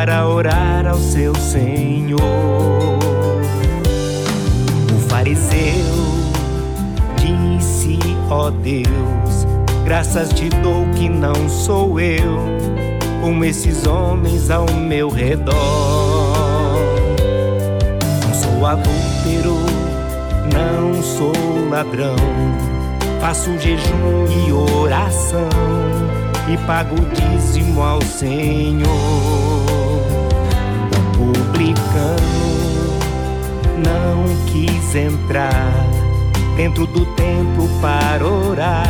Para orar ao seu Senhor. O fariseu disse: Ó Deus, graças te dou que não sou eu, como esses homens ao meu redor. Não sou adúltero, não sou ladrão. Faço jejum e oração e pago dízimo ao Senhor. O publicano não quis entrar dentro do templo para orar.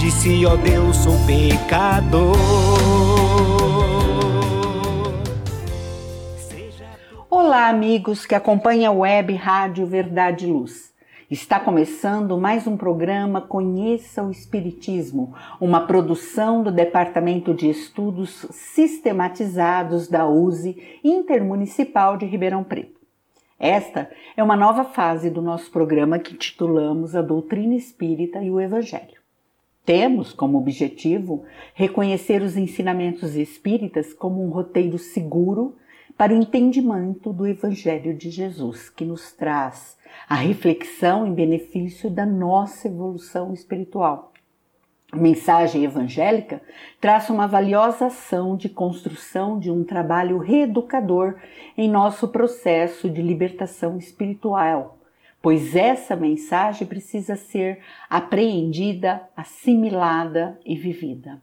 Disse, ó Deus, sou pecador. Olá, amigos que acompanham a web Rádio Verdade Luz. Está começando mais um programa Conheça o Espiritismo, uma produção do Departamento de Estudos Sistematizados da USE Intermunicipal de Ribeirão Preto. Esta é uma nova fase do nosso programa que titulamos A Doutrina Espírita e o Evangelho. Temos como objetivo reconhecer os ensinamentos espíritas como um roteiro seguro para o entendimento do Evangelho de Jesus, que nos traz a reflexão em benefício da nossa evolução espiritual. A mensagem evangélica traça uma valiosa ação de construção de um trabalho reeducador em nosso processo de libertação espiritual, pois essa mensagem precisa ser apreendida, assimilada e vivida.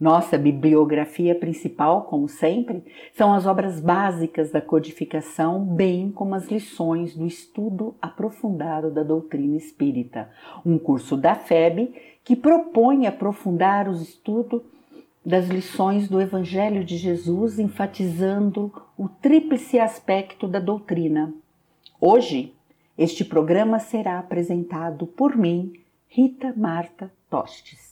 Nossa bibliografia principal, como sempre, são as obras básicas da codificação, bem como as lições do estudo aprofundado da doutrina espírita, um curso da FEB que propõe aprofundar o estudo das lições do Evangelho de Jesus, enfatizando o tríplice aspecto da doutrina. Hoje, este programa será apresentado por mim, Rita Marta Tostes.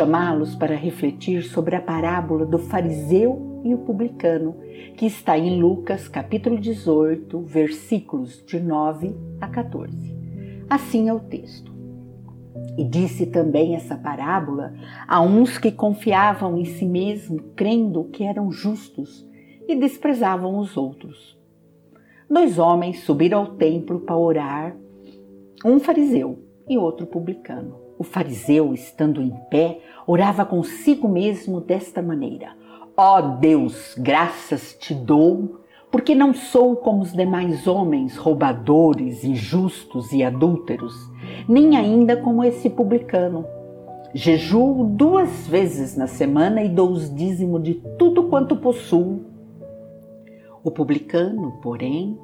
Chamá-los para refletir sobre a parábola do fariseu e o publicano, que está em Lucas capítulo 18, versículos de 9 a 14. Assim é o texto. E disse também essa parábola a uns que confiavam em si mesmo, crendo que eram justos, e desprezavam os outros. Dois homens subiram ao templo para orar, um fariseu e outro publicano. O fariseu, estando em pé, orava consigo mesmo desta maneira: Ó oh Deus, graças te dou, porque não sou como os demais homens, roubadores, injustos e adúlteros, nem ainda como esse publicano. Jejuo duas vezes na semana e dou os dízimo de tudo quanto possuo. O publicano, porém,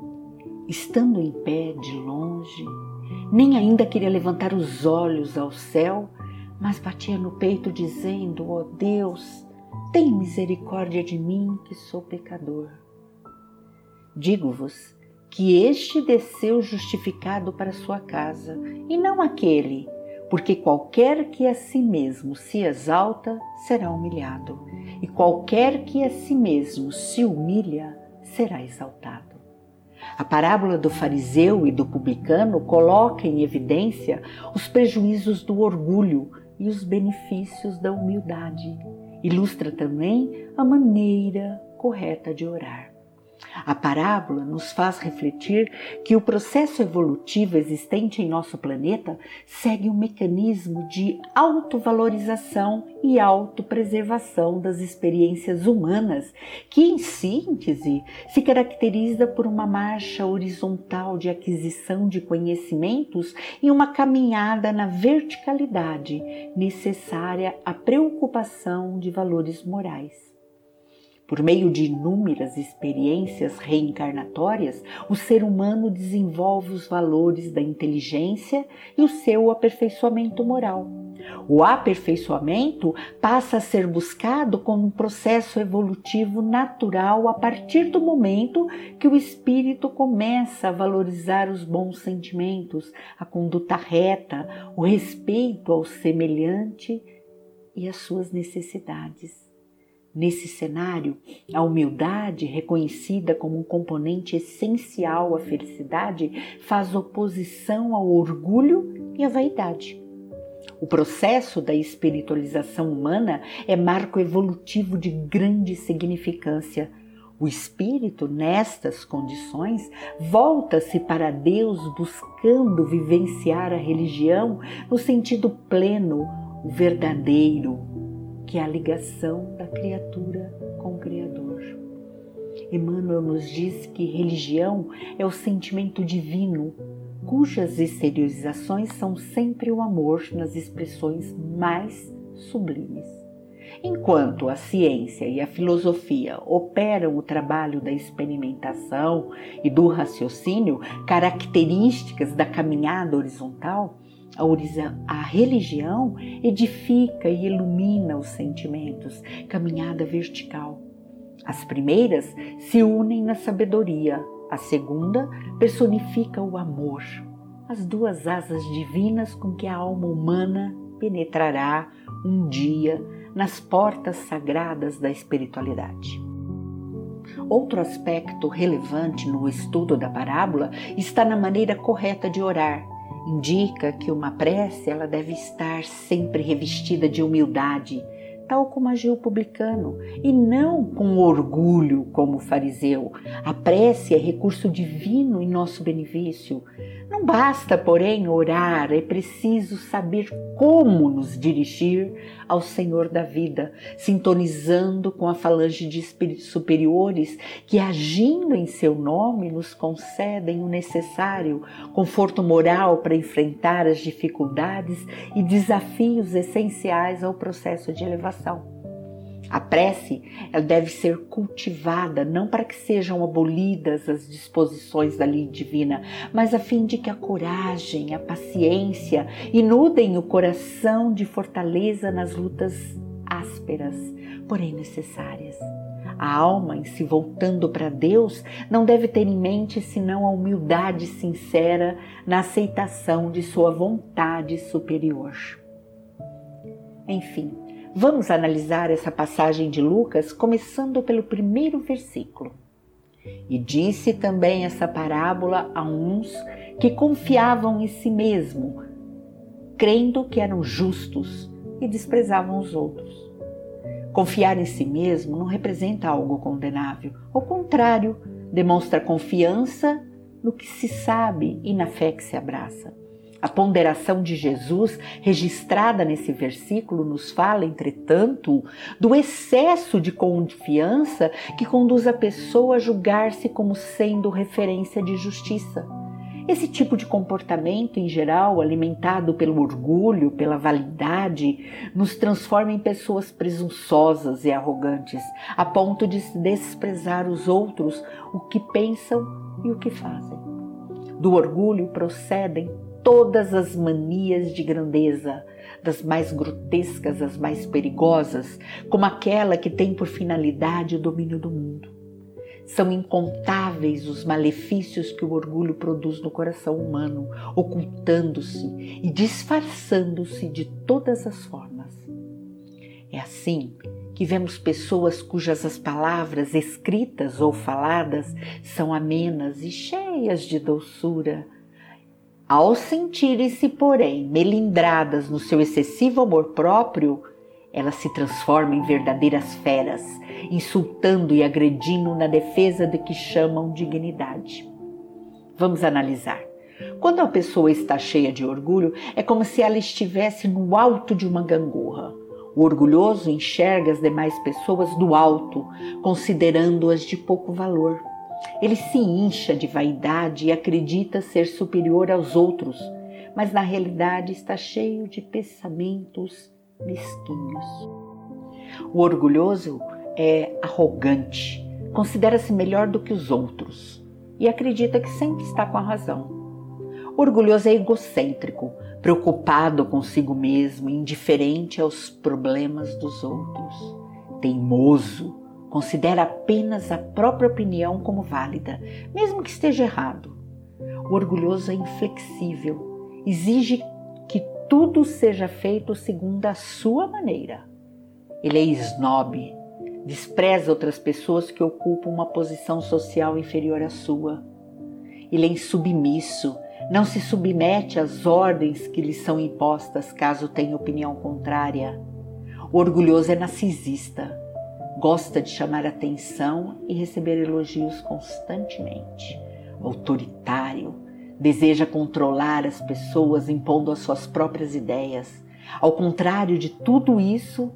estando em pé de longe, nem ainda queria levantar os olhos ao céu, mas batia no peito, dizendo: Ó oh Deus, tem misericórdia de mim, que sou pecador. Digo-vos que este desceu justificado para sua casa, e não aquele, porque qualquer que a si mesmo se exalta será humilhado, e qualquer que a si mesmo se humilha será exaltado. A parábola do fariseu e do publicano coloca em evidência os prejuízos do orgulho e os benefícios da humildade. Ilustra também a maneira correta de orar. A parábola nos faz refletir que o processo evolutivo existente em nosso planeta segue um mecanismo de autovalorização e autopreservação das experiências humanas, que, em síntese, se caracteriza por uma marcha horizontal de aquisição de conhecimentos e uma caminhada na verticalidade necessária à preocupação de valores morais. Por meio de inúmeras experiências reencarnatórias, o ser humano desenvolve os valores da inteligência e o seu aperfeiçoamento moral. O aperfeiçoamento passa a ser buscado como um processo evolutivo natural a partir do momento que o espírito começa a valorizar os bons sentimentos, a conduta reta, o respeito ao semelhante e às suas necessidades. Nesse cenário, a humildade, reconhecida como um componente essencial à felicidade, faz oposição ao orgulho e à vaidade. O processo da espiritualização humana é marco evolutivo de grande significância. O espírito, nestas condições, volta-se para Deus buscando vivenciar a religião no sentido pleno, o verdadeiro, que é a ligação da criatura com o Criador. Emmanuel nos diz que religião é o sentimento divino, cujas exteriorizações são sempre o amor nas expressões mais sublimes. Enquanto a ciência e a filosofia operam o trabalho da experimentação e do raciocínio, características da caminhada horizontal, a religião edifica e ilumina os sentimentos, caminhada vertical. As primeiras se unem na sabedoria, a segunda personifica o amor, as duas asas divinas com que a alma humana penetrará um dia nas portas sagradas da espiritualidade. Outro aspecto relevante no estudo da parábola está na maneira correta de orar, indica que uma prece ela deve estar sempre revestida de humildade, tal como agiu o publicano, e não com orgulho como o fariseu. A prece é recurso divino em nosso benefício. Não basta, porém, orar, é preciso saber como nos dirigir ao Senhor da vida, sintonizando com a falange de espíritos superiores que, agindo em seu nome, nos concedem o necessário conforto moral para enfrentar as dificuldades e desafios essenciais ao processo de elevação. A prece ela deve ser cultivada não para que sejam abolidas as disposições da lei divina, mas a fim de que a coragem, a paciência inundem o coração de fortaleza nas lutas ásperas, porém necessárias. A alma, em se voltando para Deus, não deve ter em mente senão a humildade sincera na aceitação de sua vontade superior. Enfim, Vamos analisar essa passagem de Lucas começando pelo primeiro versículo. E disse também essa parábola a uns que confiavam em si mesmo, crendo que eram justos e desprezavam os outros. Confiar em si mesmo não representa algo condenável, ao contrário, demonstra confiança no que se sabe e na fé que se abraça. A ponderação de Jesus, registrada nesse versículo, nos fala, entretanto, do excesso de confiança que conduz a pessoa a julgar-se como sendo referência de justiça. Esse tipo de comportamento, em geral, alimentado pelo orgulho, pela validade, nos transforma em pessoas presunçosas e arrogantes, a ponto de desprezar os outros, o que pensam e o que fazem. Do orgulho procedem todas as manias de grandeza, das mais grotescas às mais perigosas, como aquela que tem por finalidade o domínio do mundo. São incontáveis os malefícios que o orgulho produz no coração humano, ocultando-se e disfarçando-se de todas as formas. É assim que vemos pessoas cujas as palavras escritas ou faladas são amenas e cheias de doçura. Ao sentirem-se, porém, melindradas no seu excessivo amor próprio, elas se transformam em verdadeiras feras, insultando e agredindo na defesa do que chamam dignidade. Vamos analisar. Quando a pessoa está cheia de orgulho, é como se ela estivesse no alto de uma gangorra. O orgulhoso enxerga as demais pessoas do alto, considerando-as de pouco valor. Ele se incha de vaidade e acredita ser superior aos outros, mas na realidade está cheio de pensamentos mesquinhos. O orgulhoso é arrogante, considera-se melhor do que os outros e acredita que sempre está com a razão. O orgulhoso é egocêntrico, preocupado consigo mesmo, indiferente aos problemas dos outros. Teimoso, considera apenas a própria opinião como válida, mesmo que esteja errado. O orgulhoso é inflexível, exige que tudo seja feito segundo a sua maneira. Ele é snob, despreza outras pessoas que ocupam uma posição social inferior à sua. Ele é insubmisso, não se submete às ordens que lhe são impostas caso tenha opinião contrária. O orgulhoso é narcisista, gosta de chamar atenção e receber elogios constantemente. Autoritário, deseja controlar as pessoas impondo as suas próprias ideias. Ao contrário de tudo isso,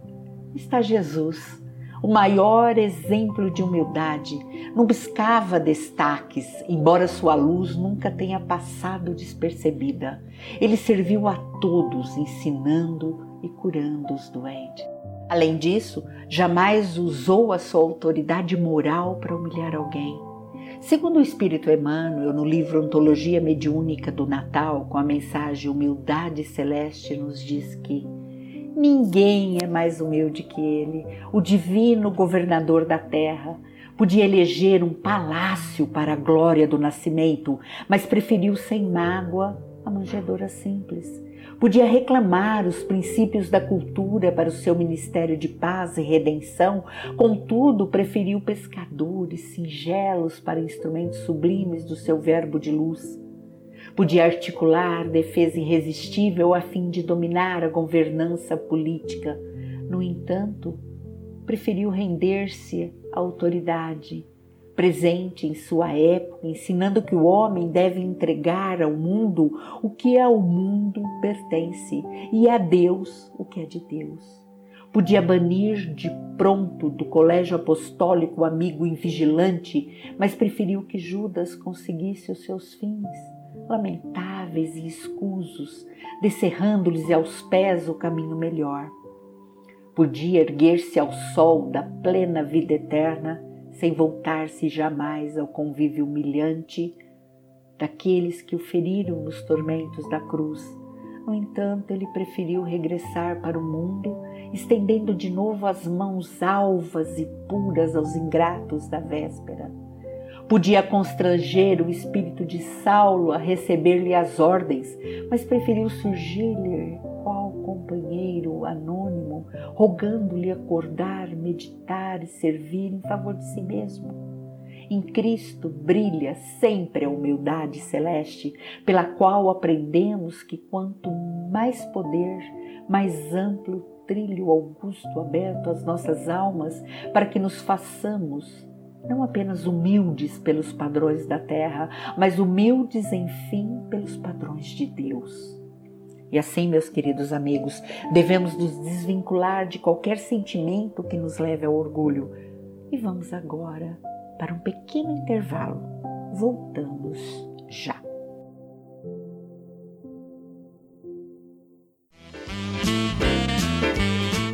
está Jesus o maior exemplo de humildade. Não buscava destaques, embora sua luz nunca tenha passado despercebida. Ele serviu a todos, ensinando e curando os doentes. Além disso, jamais usou a sua autoridade moral para humilhar alguém. Segundo o Espírito Emmanuel, no livro Ontologia Mediúnica do Natal, com a mensagem Humildade Celeste, nos diz que Ninguém é mais humilde que ele, o divino governador da terra. Podia eleger um palácio para a glória do nascimento, mas preferiu sem mágoa a manjedoura simples. Podia reclamar os princípios da cultura para o seu ministério de paz e redenção, contudo, preferiu pescadores singelos para instrumentos sublimes do seu verbo de luz. Podia articular defesa irresistível a fim de dominar a governança política. No entanto, preferiu render-se à autoridade, presente em sua época, ensinando que o homem deve entregar ao mundo o que ao mundo pertence e a Deus o que é de Deus. Podia banir de pronto do colégio apostólico o amigo invigilante, mas preferiu que Judas conseguisse os seus fins lamentáveis e escusos, descerrando-lhes aos pés o caminho melhor. Podia erguer-se ao sol da plena vida eterna, sem voltar-se jamais ao convívio humilhante daqueles que o feriram nos tormentos da cruz. No entanto, ele preferiu regressar para o mundo, estendendo de novo as mãos alvas e puras aos ingratos da véspera Podia constranger o espírito de Saulo a receber-lhe as ordens, mas preferiu surgir-lhe companheiro anônimo, rogando-lhe acordar, meditar e servir em favor de si mesmo. Em Cristo brilha sempre a humildade celeste, pela qual aprendemos que quanto mais poder, mais amplo trilho augusto aberto às nossas almas para que nos façamos não apenas humildes pelos padrões da terra, mas humildes, enfim, pelos padrões de Deus. E assim, meus queridos amigos, devemos nos desvincular de qualquer sentimento que nos leve ao orgulho. E vamos agora para um pequeno intervalo. Voltamos já.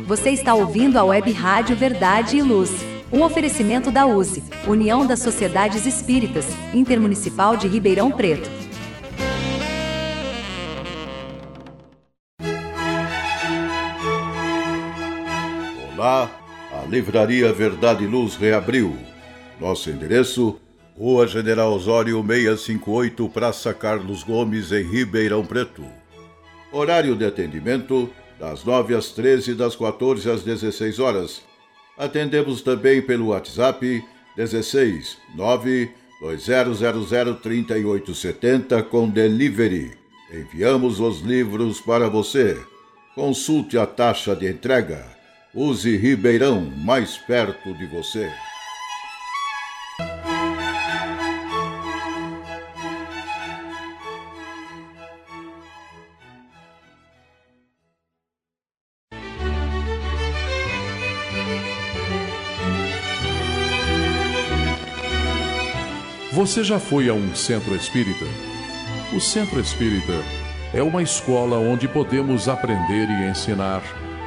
Você está ouvindo a Web Rádio Verdade e Luz. Um oferecimento da USE, União das Sociedades Espíritas, Intermunicipal de Ribeirão Preto. Olá, a Livraria Verdade e Luz reabriu. Nosso endereço: Rua General Osório 658, Praça Carlos Gomes, em Ribeirão Preto. Horário de atendimento: das 9 às 13 e das 14 às 16 horas Atendemos também pelo WhatsApp 16 9 2000 3870 com delivery. Enviamos os livros para você. Consulte a taxa de entrega. Use Ribeirão mais perto de você. Você já foi a um centro espírita? O centro espírita é uma escola onde podemos aprender e ensinar,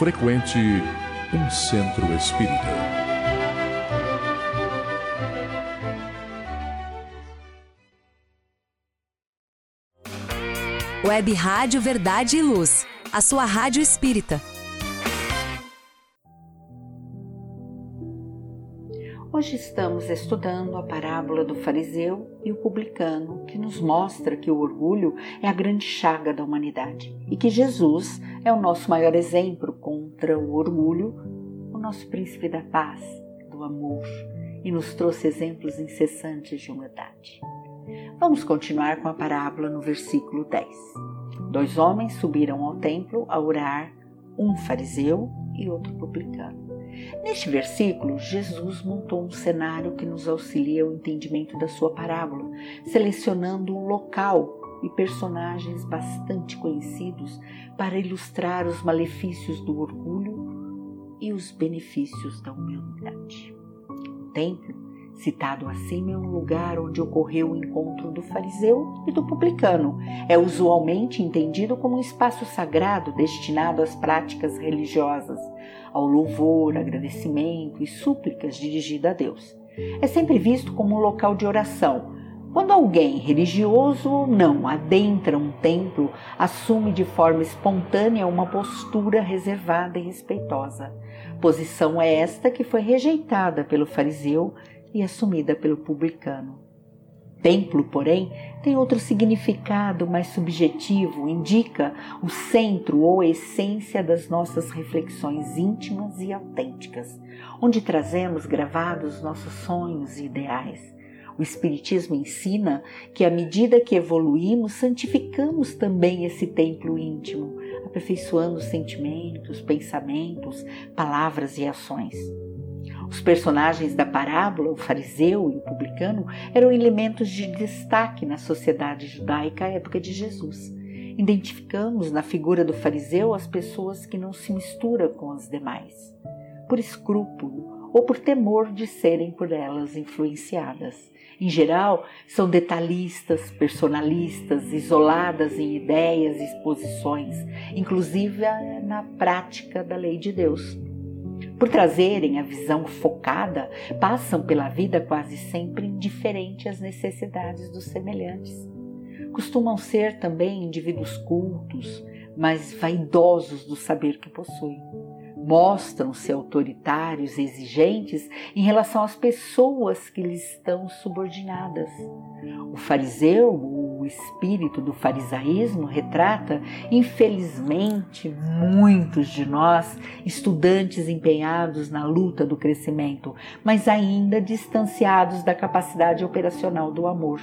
Frequente um centro espírita. Web Rádio Verdade e Luz, a sua rádio espírita Hoje estamos estudando a parábola do fariseu e o publicano, que nos mostra que o orgulho é a grande chaga da humanidade e que Jesus é o nosso maior exemplo contra o orgulho, o nosso príncipe da paz, do amor, e nos trouxe exemplos incessantes de humildade. Vamos continuar com a parábola no versículo 10. Dois homens subiram ao templo a orar, um fariseu e outro publicano. Neste versículo, Jesus montou um cenário que nos auxilia ao entendimento da sua parábola, selecionando um local e personagens bastante conhecidos para ilustrar os malefícios do orgulho e os benefícios da humildade. O templo Citado acima é um lugar onde ocorreu o encontro do fariseu e do publicano. É usualmente entendido como um espaço sagrado destinado às práticas religiosas, ao louvor, agradecimento e súplicas dirigidas a Deus. É sempre visto como um local de oração. Quando alguém, religioso ou não, adentra um templo, assume de forma espontânea uma postura reservada e respeitosa. Posição é esta que foi rejeitada pelo fariseu e assumida pelo publicano. Templo, porém, tem outro significado mais subjetivo, indica o centro ou essência das nossas reflexões íntimas e autênticas, onde trazemos gravados nossos sonhos e ideais. O Espiritismo ensina que, à medida que evoluímos, santificamos também esse templo íntimo, aperfeiçoando sentimentos, pensamentos, palavras e ações. Os personagens da parábola, o fariseu e o publicano, eram elementos de destaque na sociedade judaica à época de Jesus. Identificamos na figura do fariseu as pessoas que não se misturam com as demais, por escrúpulo ou por temor de serem por elas influenciadas. Em geral, são detalhistas, personalistas, isoladas em ideias e posições, inclusive na prática da lei de Deus. Por trazerem a visão focada, passam pela vida quase sempre indiferente às necessidades dos semelhantes. Costumam ser também indivíduos cultos, mas vaidosos do saber que possuem. Mostram-se autoritários e exigentes em relação às pessoas que lhes estão subordinadas. O fariseu, o espírito do farisaísmo, retrata, infelizmente, muitos de nós, estudantes empenhados na luta do crescimento, mas ainda distanciados da capacidade operacional do amor.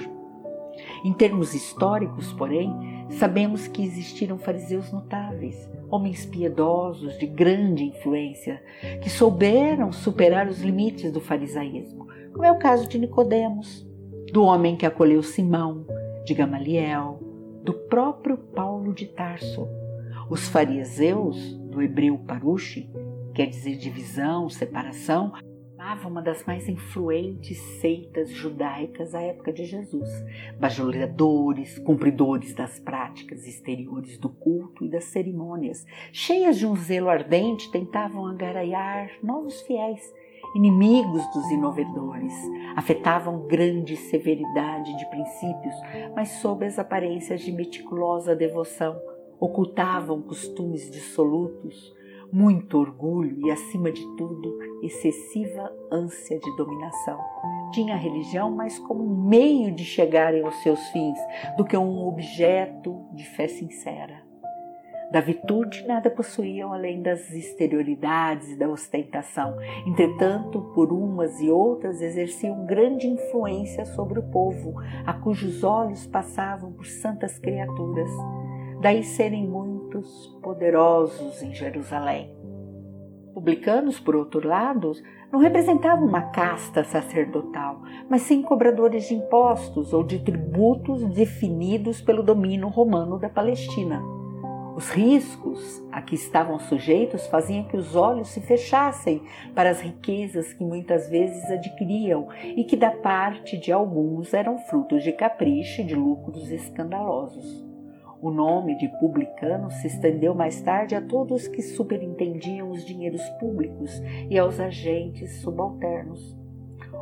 Em termos históricos, porém, sabemos que existiram fariseus notáveis, homens piedosos de grande influência, que souberam superar os limites do farisaísmo, como é o caso de Nicodemos, do homem que acolheu Simão, de Gamaliel, do próprio Paulo de Tarso. Os fariseus, do hebreu parushi, quer dizer divisão, separação, formava uma das mais influentes seitas judaicas à época de Jesus. Bajuladores, cumpridores das práticas exteriores do culto e das cerimônias, cheias de um zelo ardente, tentavam agaraiar novos fiéis, inimigos dos inovadores. Afetavam grande severidade de princípios, mas sob as aparências de meticulosa devoção, ocultavam costumes dissolutos, muito orgulho e, acima de tudo, excessiva ânsia de dominação. Tinha a religião mais como um meio de chegarem aos seus fins do que um objeto de fé sincera. Da virtude nada possuíam além das exterioridades e da ostentação. Entretanto, por umas e outras exerciam grande influência sobre o povo, a cujos olhos passavam por santas criaturas. Daí serem poderosos em Jerusalém. Publicanos, por outro lado, não representavam uma casta sacerdotal, mas sim cobradores de impostos ou de tributos definidos pelo domínio romano da Palestina. Os riscos a que estavam sujeitos faziam que os olhos se fechassem para as riquezas que muitas vezes adquiriam e que, da parte de alguns, eram frutos de capricho e de lucros escandalosos. O nome de publicano se estendeu mais tarde a todos que superintendiam os dinheiros públicos e aos agentes subalternos.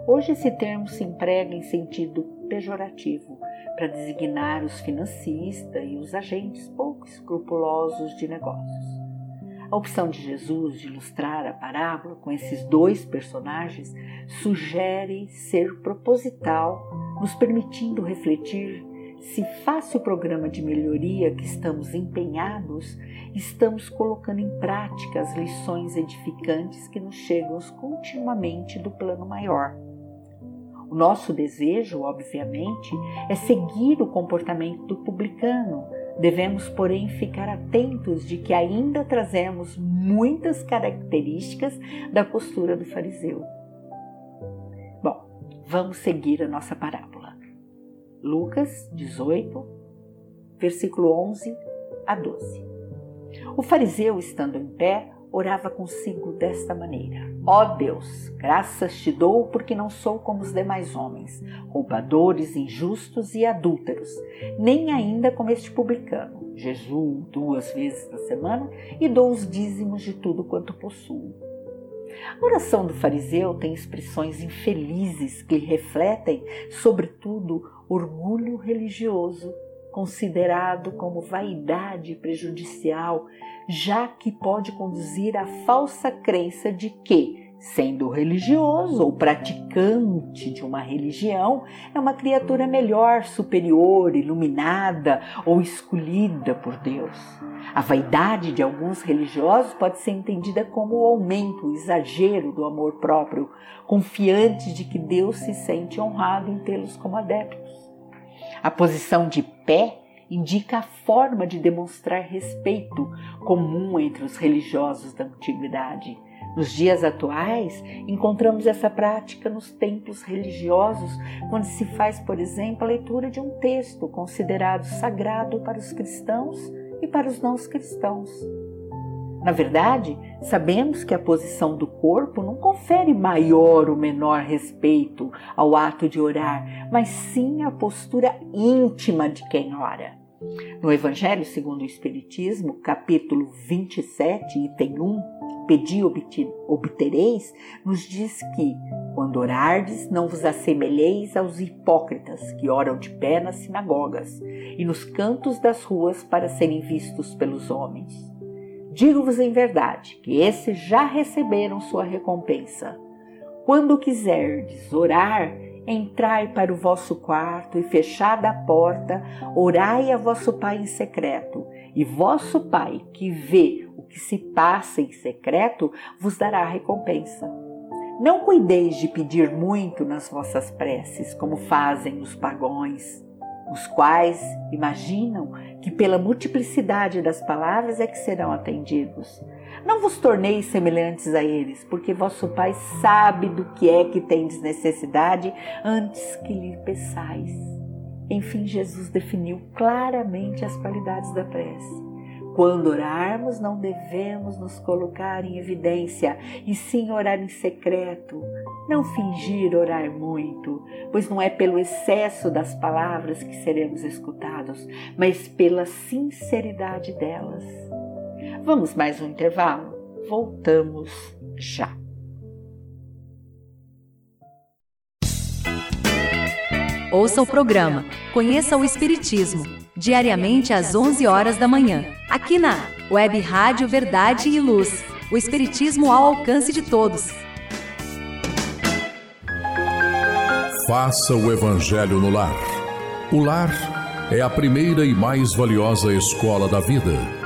Hoje esse termo se emprega em sentido pejorativo para designar os financistas e os agentes pouco escrupulosos de negócios. A opção de Jesus de ilustrar a parábola com esses dois personagens sugere ser proposital, nos permitindo refletir se face o programa de melhoria que estamos empenhados, estamos colocando em prática as lições edificantes que nos chegam continuamente do plano maior. O nosso desejo, obviamente, é seguir o comportamento do publicano. Devemos, porém, ficar atentos de que ainda trazemos muitas características da postura do fariseu. Bom, vamos seguir a nossa parábola. Lucas 18, versículo 11 a 12. O fariseu, estando em pé, orava consigo desta maneira: Ó oh Deus, graças te dou porque não sou como os demais homens, roubadores, injustos e adúlteros, nem ainda como este publicano. Jejuo duas vezes na semana e dou os dízimos de tudo quanto possuo. A oração do fariseu tem expressões infelizes que refletem, sobretudo, orgulho religioso, considerado como vaidade prejudicial já que pode conduzir à falsa crença de que, sendo religioso ou praticante de uma religião, é uma criatura melhor, superior, iluminada ou escolhida por Deus. A vaidade de alguns religiosos pode ser entendida como o aumento, o exagero do amor próprio, confiantes de que Deus se sente honrado em tê-los como adeptos. A posição de pé indica a forma de demonstrar respeito comum entre os religiosos da antiguidade. Nos dias atuais, encontramos essa prática nos templos religiosos, quando se faz, por exemplo, a leitura de um texto considerado sagrado para os cristãos e para os não cristãos. Na verdade, sabemos que a posição do corpo não confere maior ou menor respeito ao ato de orar, mas sim a postura íntima de quem ora. No Evangelho segundo o Espiritismo, capítulo 27, item 1, Pedi obtereis, nos diz que, quando orardes, não vos assemelheis aos hipócritas que oram de pé nas sinagogas e nos cantos das ruas para serem vistos pelos homens Digo-vos em verdade que esses já receberam sua recompensa. Quando quiserdes orar, entrai para o vosso quarto e fechada a porta, orai a vosso Pai em secreto, e vosso Pai, que vê o que se passa em secreto, vos dará recompensa. Não cuideis de pedir muito nas vossas preces, como fazem os pagões os quais imaginam que pela multiplicidade das palavras é que serão atendidos. Não vos torneis semelhantes a eles, porque vosso Pai sabe do que é que tendes necessidade antes que lhe peçais. Enfim, Jesus definiu claramente as qualidades da prece. Quando orarmos, não devemos nos colocar em evidência, e sim orar em secreto. Não fingir orar muito, pois não é pelo excesso das palavras que seremos escutados, mas pela sinceridade delas. Vamos mais um intervalo? Voltamos já. Ouça o programa Conheça o Espiritismo, diariamente às 11 horas da manhã, aqui na Web Rádio Verdade e Luz. O Espiritismo ao alcance de todos. Faça o Evangelho no lar. O lar é a primeira e mais valiosa escola da vida.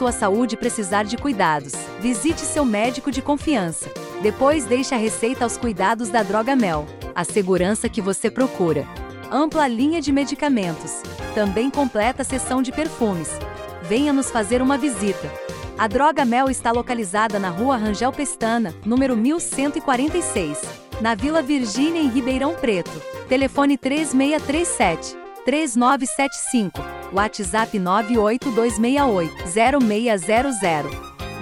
Sua saúde precisar de cuidados, visite seu médico de confiança. Depois deixe a receita aos cuidados da Droga Mel a segurança que você procura. Ampla linha de medicamentos. Também completa seção de perfumes. Venha nos fazer uma visita. A Droga Mel está localizada na Rua Rangel Pestana, número 1146, na Vila Virgínia, em Ribeirão Preto. Telefone 3637 3975. WhatsApp 98268 0600.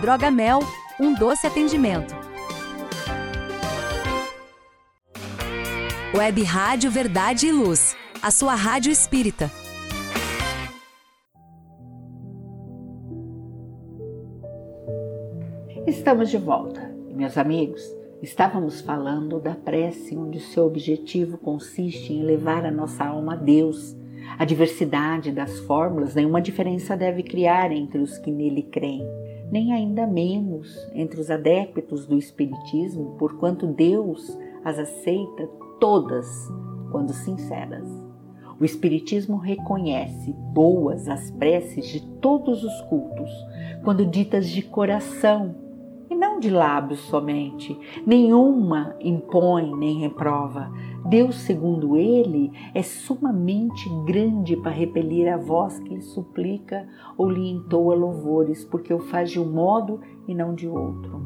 Droga Mel, um doce atendimento. Web Rádio Verdade e Luz, a sua rádio espírita. Estamos de volta, meus amigos. Estávamos falando da prece, onde seu objetivo consiste em levar a nossa alma a Deus. A diversidade das fórmulas nenhuma diferença deve criar entre os que nele creem, nem ainda menos entre os adeptos do Espiritismo, porquanto Deus as aceita todas quando sinceras. O Espiritismo reconhece boas as preces de todos os cultos, quando ditas de coração e não de lábios somente. Nenhuma impõe nem reprova. Deus, segundo ele, é sumamente grande para repelir a voz que lhe suplica ou lhe entoa louvores, porque o faz de um modo e não de outro.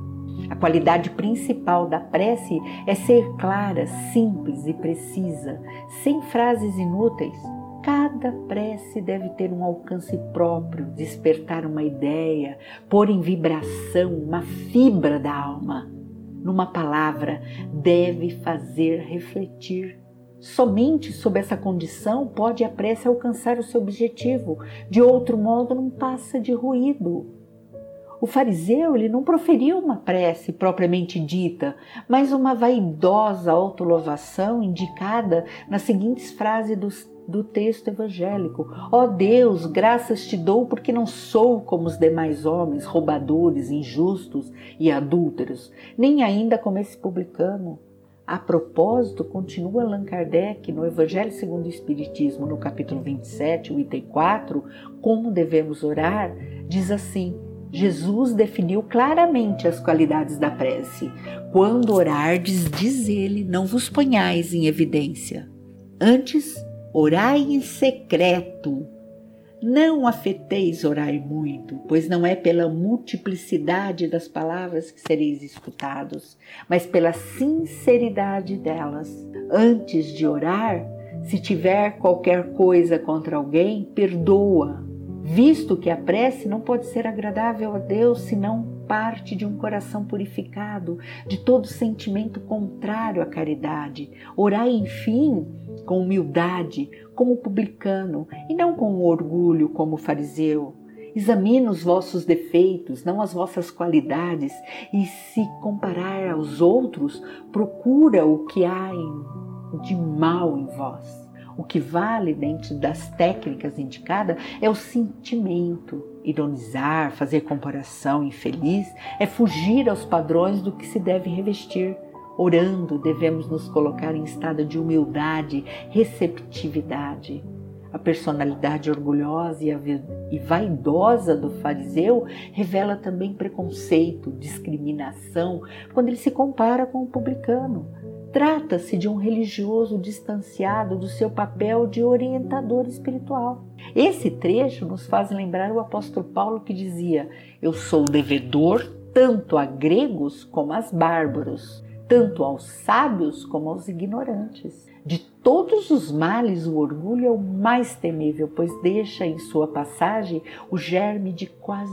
A qualidade principal da prece é ser clara, simples e precisa, sem frases inúteis. Cada prece deve ter um alcance próprio, despertar uma ideia, pôr em vibração uma fibra da alma. Numa palavra, deve fazer refletir. Somente sob essa condição pode a prece alcançar o seu objetivo, de outro modo, não passa de ruído. O fariseu ele não proferiu uma prece propriamente dita, mas uma vaidosa autolouvação indicada nas seguintes frases do, do texto evangélico: Ó oh Deus, graças te dou porque não sou como os demais homens, roubadores, injustos e adúlteros, nem ainda como esse publicano. A propósito, continua Allan Kardec no Evangelho segundo o Espiritismo, no capítulo 27, o item 4, como devemos orar, diz assim: Jesus definiu claramente as qualidades da prece. Quando orardes, diz ele, não vos ponhais em evidência. Antes, orai em secreto. Não afeteis orar muito, pois não é pela multiplicidade das palavras que sereis escutados, mas pela sinceridade delas. Antes de orar, se tiver qualquer coisa contra alguém, perdoa visto que a prece não pode ser agradável a Deus se não parte de um coração purificado de todo sentimento contrário à caridade. Orai, enfim, com humildade, como publicano, e não com orgulho, como fariseu. Examine os vossos defeitos, não as vossas qualidades, e se comparar aos outros, procura o que há de mal em vós. O que vale dentro das técnicas indicadas é o sentimento. Ironizar, fazer comparação infeliz é fugir aos padrões do que se deve revestir. Orando, devemos nos colocar em estado de humildade, receptividade. A personalidade orgulhosa e vaidosa do fariseu revela também preconceito, discriminação, quando ele se compara com o publicano. Trata-se de um religioso distanciado do seu papel de orientador espiritual. Esse trecho nos faz lembrar o apóstolo Paulo que dizia: Eu sou devedor tanto a gregos como a bárbaros, tanto aos sábios como aos ignorantes. De todos os males, o orgulho é o mais temível, pois deixa em sua passagem o germe de quase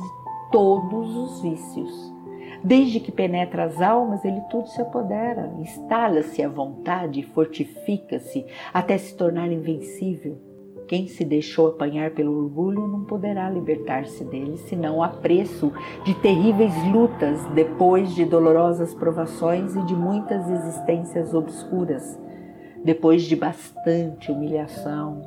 todos os vícios. Desde que penetra as almas, ele tudo se apodera, instala-se à vontade, fortifica-se até se tornar invencível. Quem se deixou apanhar pelo orgulho não poderá libertar-se dele, senão a preço de terríveis lutas, depois de dolorosas provações e de muitas existências obscuras, depois de bastante humilhação,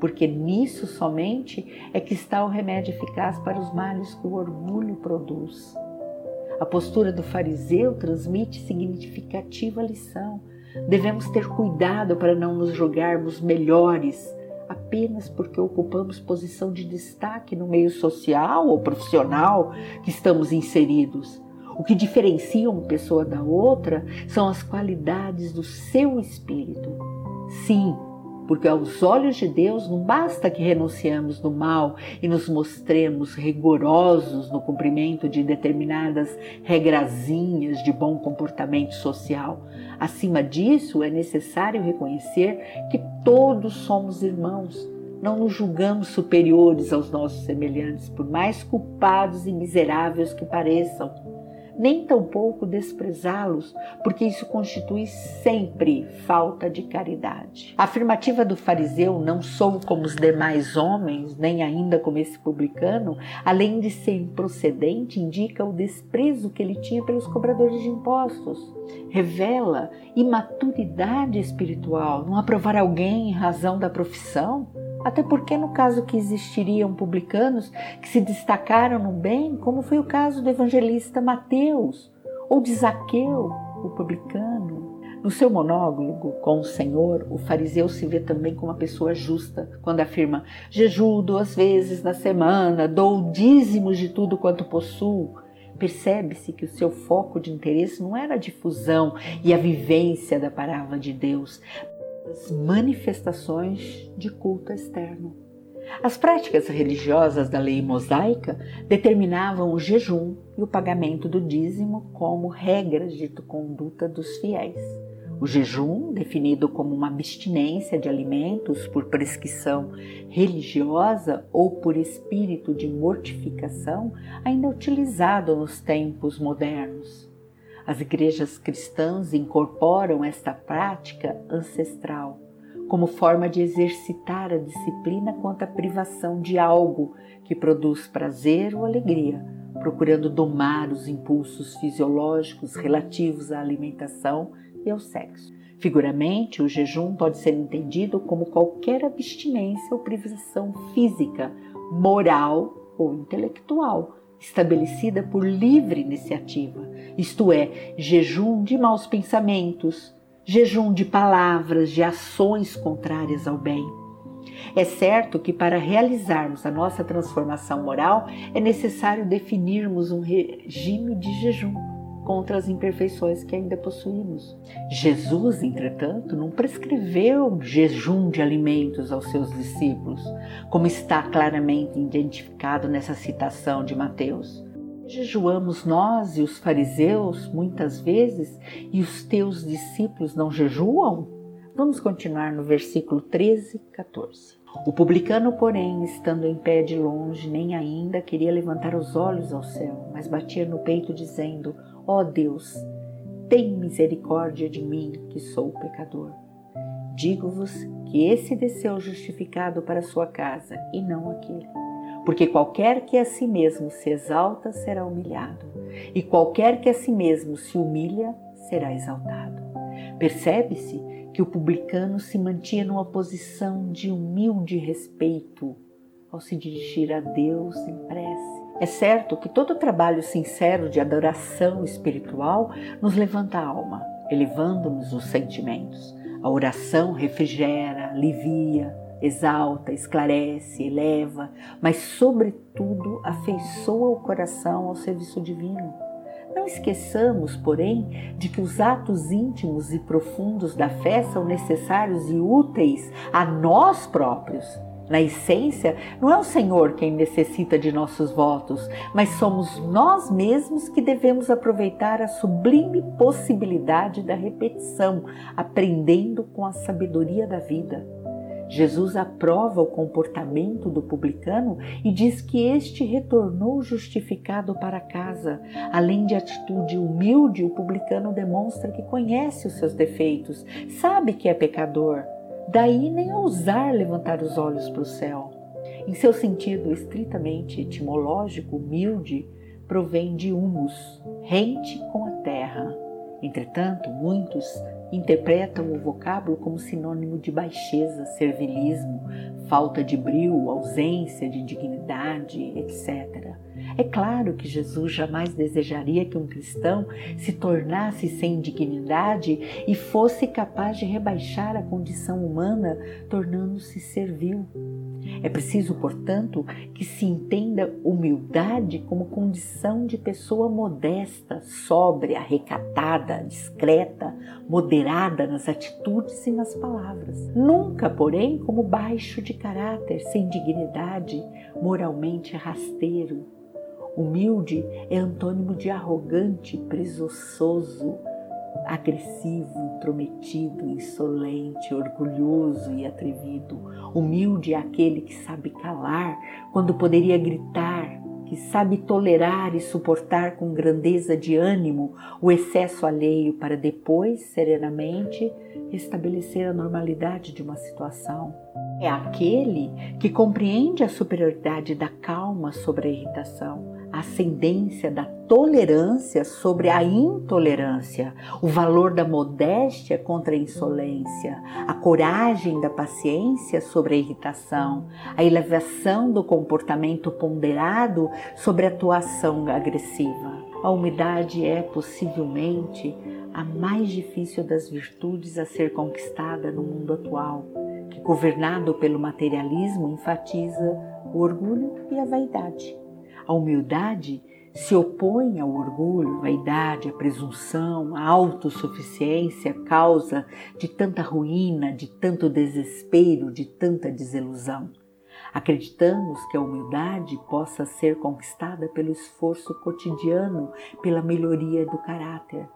porque nisso somente é que está o remédio eficaz para os males que o orgulho produz. A postura do fariseu transmite significativa lição. Devemos ter cuidado para não nos julgarmos melhores apenas porque ocupamos posição de destaque no meio social ou profissional que estamos inseridos. O que diferencia uma pessoa da outra são as qualidades do seu espírito. Sim, porque aos olhos de Deus não basta que renunciemos do mal e nos mostremos rigorosos no cumprimento de determinadas regrazinhas de bom comportamento social. Acima disso, é necessário reconhecer que todos somos irmãos. Não nos julgamos superiores aos nossos semelhantes, por mais culpados e miseráveis que pareçam nem tampouco desprezá-los, porque isso constitui sempre falta de caridade. A afirmativa do fariseu, não sou como os demais homens, nem ainda como esse publicano, além de ser improcedente, indica o desprezo que ele tinha pelos cobradores de impostos. Revela imaturidade espiritual, não aprovar alguém em razão da profissão, até porque, no caso que existiriam publicanos que se destacaram no bem, como foi o caso do evangelista Mateus ou de Zaqueu, o publicano. No seu monólogo com o Senhor, o fariseu se vê também como uma pessoa justa, quando afirma: jejuo duas vezes na semana, dou dízimos de tudo quanto possuo. Percebe-se que o seu foco de interesse não era a difusão e a vivência da palavra de Deus, as manifestações de culto externo. As práticas religiosas da lei mosaica determinavam o jejum e o pagamento do dízimo como regras de conduta dos fiéis. O jejum, definido como uma abstinência de alimentos por prescrição religiosa ou por espírito de mortificação, ainda é utilizado nos tempos modernos. As igrejas cristãs incorporam esta prática ancestral como forma de exercitar a disciplina quanto à privação de algo que produz prazer ou alegria, procurando domar os impulsos fisiológicos relativos à alimentação e ao sexo. Figuramente, o jejum pode ser entendido como qualquer abstinência ou privação física, moral ou intelectual estabelecida por livre iniciativa, isto é, jejum de maus pensamentos, jejum de palavras, de ações contrárias ao bem. É certo que para realizarmos a nossa transformação moral é necessário definirmos um regime de jejum contra as imperfeições que ainda possuímos. Jesus, entretanto, não prescreveu jejum de alimentos aos seus discípulos, como está claramente identificado nessa citação de Mateus. Jejuamos nós e os fariseus muitas vezes e os teus discípulos não jejuam? Vamos continuar no versículo 13, 14. O publicano, porém, estando em pé de longe, nem ainda queria levantar os olhos ao céu, mas batia no peito, dizendo: Ó oh Deus, tem misericórdia de mim, que sou pecador. Digo-vos que esse desceu justificado para sua casa e não aquele. Porque qualquer que a si mesmo se exalta será humilhado, e qualquer que a si mesmo se humilha será exaltado. Percebe-se que o publicano se mantinha numa posição de humilde respeito ao se dirigir a Deus em prece. É certo que todo trabalho sincero de adoração espiritual nos levanta a alma, elevando-nos os sentimentos. A oração refrigera, alivia, exalta, esclarece, eleva, mas, sobretudo, afeiçoa o coração ao serviço divino. Não esqueçamos, porém, de que os atos íntimos e profundos da fé são necessários e úteis a nós próprios. Na essência, não é o Senhor quem necessita de nossos votos, mas somos nós mesmos que devemos aproveitar a sublime possibilidade da repetição, aprendendo com a sabedoria da vida. Jesus aprova o comportamento do publicano e diz que este retornou justificado para casa. Além de atitude humilde, o publicano demonstra que conhece os seus defeitos, sabe que é pecador. Daí nem ousar levantar os olhos para o céu. Em seu sentido estritamente etimológico, humilde provém de humus, rente com a terra. Entretanto, muitos interpretam o vocábulo como sinônimo de baixeza, servilismo, falta de brio, ausência de dignidade, etc. É claro que Jesus jamais desejaria que um cristão se tornasse sem dignidade e fosse capaz de rebaixar a condição humana, tornando-se servil. É preciso, portanto, que se entenda humildade como condição de pessoa modesta, sóbria, recatada, discreta, moderada nas atitudes e nas palavras. Nunca, porém, como baixo de caráter, sem dignidade, moralmente rasteiro. Humilde é antônimo de arrogante, presunçoso, agressivo, intrometido, insolente, orgulhoso e atrevido. Humilde é aquele que sabe calar quando poderia gritar, que sabe tolerar e suportar com grandeza de ânimo o excesso alheio para depois, serenamente, estabelecer a normalidade de uma situação. É aquele que compreende a superioridade da calma sobre a irritação a ascendência da tolerância sobre a intolerância, o valor da modéstia contra a insolência, a coragem da paciência sobre a irritação, a elevação do comportamento ponderado sobre a atuação agressiva. A humildade é possivelmente a mais difícil das virtudes a ser conquistada no mundo atual, que, governado pelo materialismo, enfatiza o orgulho e a vaidade. A humildade se opõe ao orgulho, vaidade, à presunção, à autossuficiência, causa de tanta ruína, de tanto desespero, de tanta desilusão. Acreditamos que a humildade possa ser conquistada pelo esforço cotidiano pela melhoria do caráter,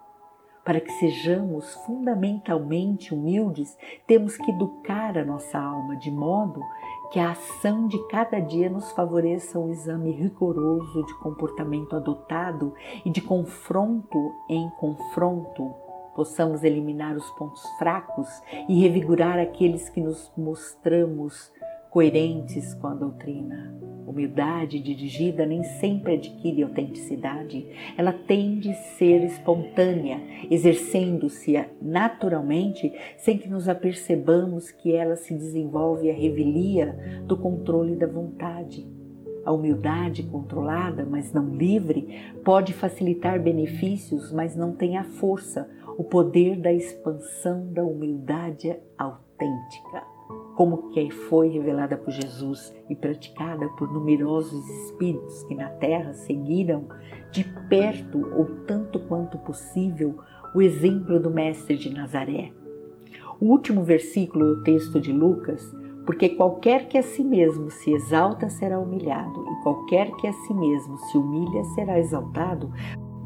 para que sejamos fundamentalmente humildes, temos que educar a nossa alma de modo que a ação de cada dia nos favoreça o exame rigoroso de comportamento adotado e de confronto em confronto. Possamos eliminar os pontos fracos e revigorar aqueles que nos mostramos coerentes com a doutrina. Humildade dirigida nem sempre adquire autenticidade, ela tende a ser espontânea, exercendo-se naturalmente sem que nos apercebamos que ela se desenvolve à revelia do controle da vontade. A humildade controlada, mas não livre, pode facilitar benefícios, mas não tem a força, o poder da expansão da humildade autêntica como que foi revelada por Jesus e praticada por numerosos espíritos que na terra seguiram de perto ou tanto quanto possível o exemplo do Mestre de Nazaré. O último versículo do texto de Lucas, porque qualquer que a si mesmo se exalta será humilhado, e qualquer que a si mesmo se humilha será exaltado,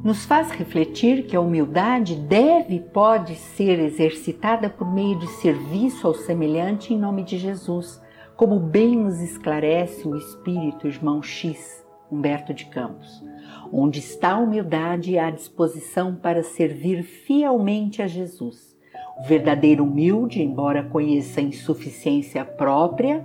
nos faz refletir que a humildade deve e pode ser exercitada por meio de serviço ao semelhante em nome de Jesus, como bem nos esclarece o espírito irmão X, Humberto de Campos. Onde está a humildade a disposição para servir fielmente a Jesus. O verdadeiro humilde, embora conheça a insuficiência própria,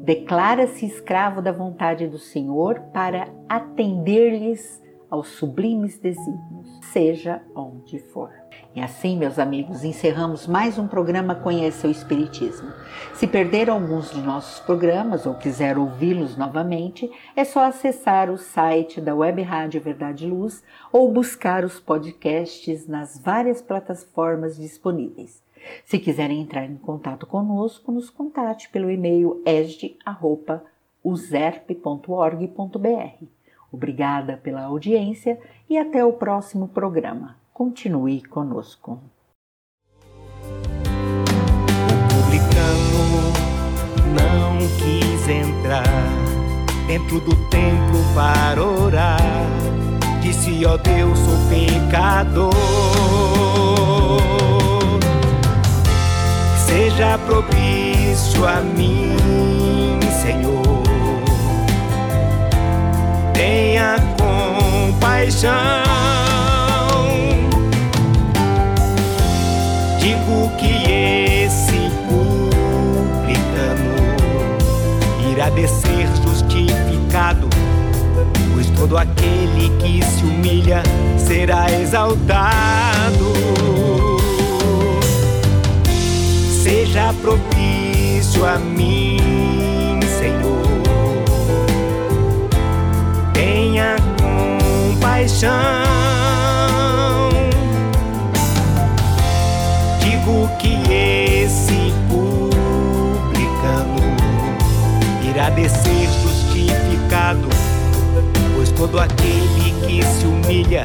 declara-se escravo da vontade do Senhor para atender-lhes aos sublimes desígnios, seja onde for. E assim, meus amigos, encerramos mais um programa Conheça o Espiritismo. Se perderam alguns dos nossos programas ou quiser ouvi-los novamente, é só acessar o site da Web Rádio Verdade Luz ou buscar os podcasts nas várias plataformas disponíveis. Se quiserem entrar em contato conosco, nos contate pelo e-mail esd.userp.org.br. Obrigada pela audiência e até o próximo programa. Continue conosco. O publicano não quis entrar dentro do templo para orar. Disse, ó oh Deus, sou pecador. Seja propício a mim, Senhor. Compaixão. digo que esse publicano irá descer justificado, pois todo aquele que se humilha será exaltado. Seja propício a mim, compaixão. digo que esse publicano irá descer justificado, pois todo aquele que se humilha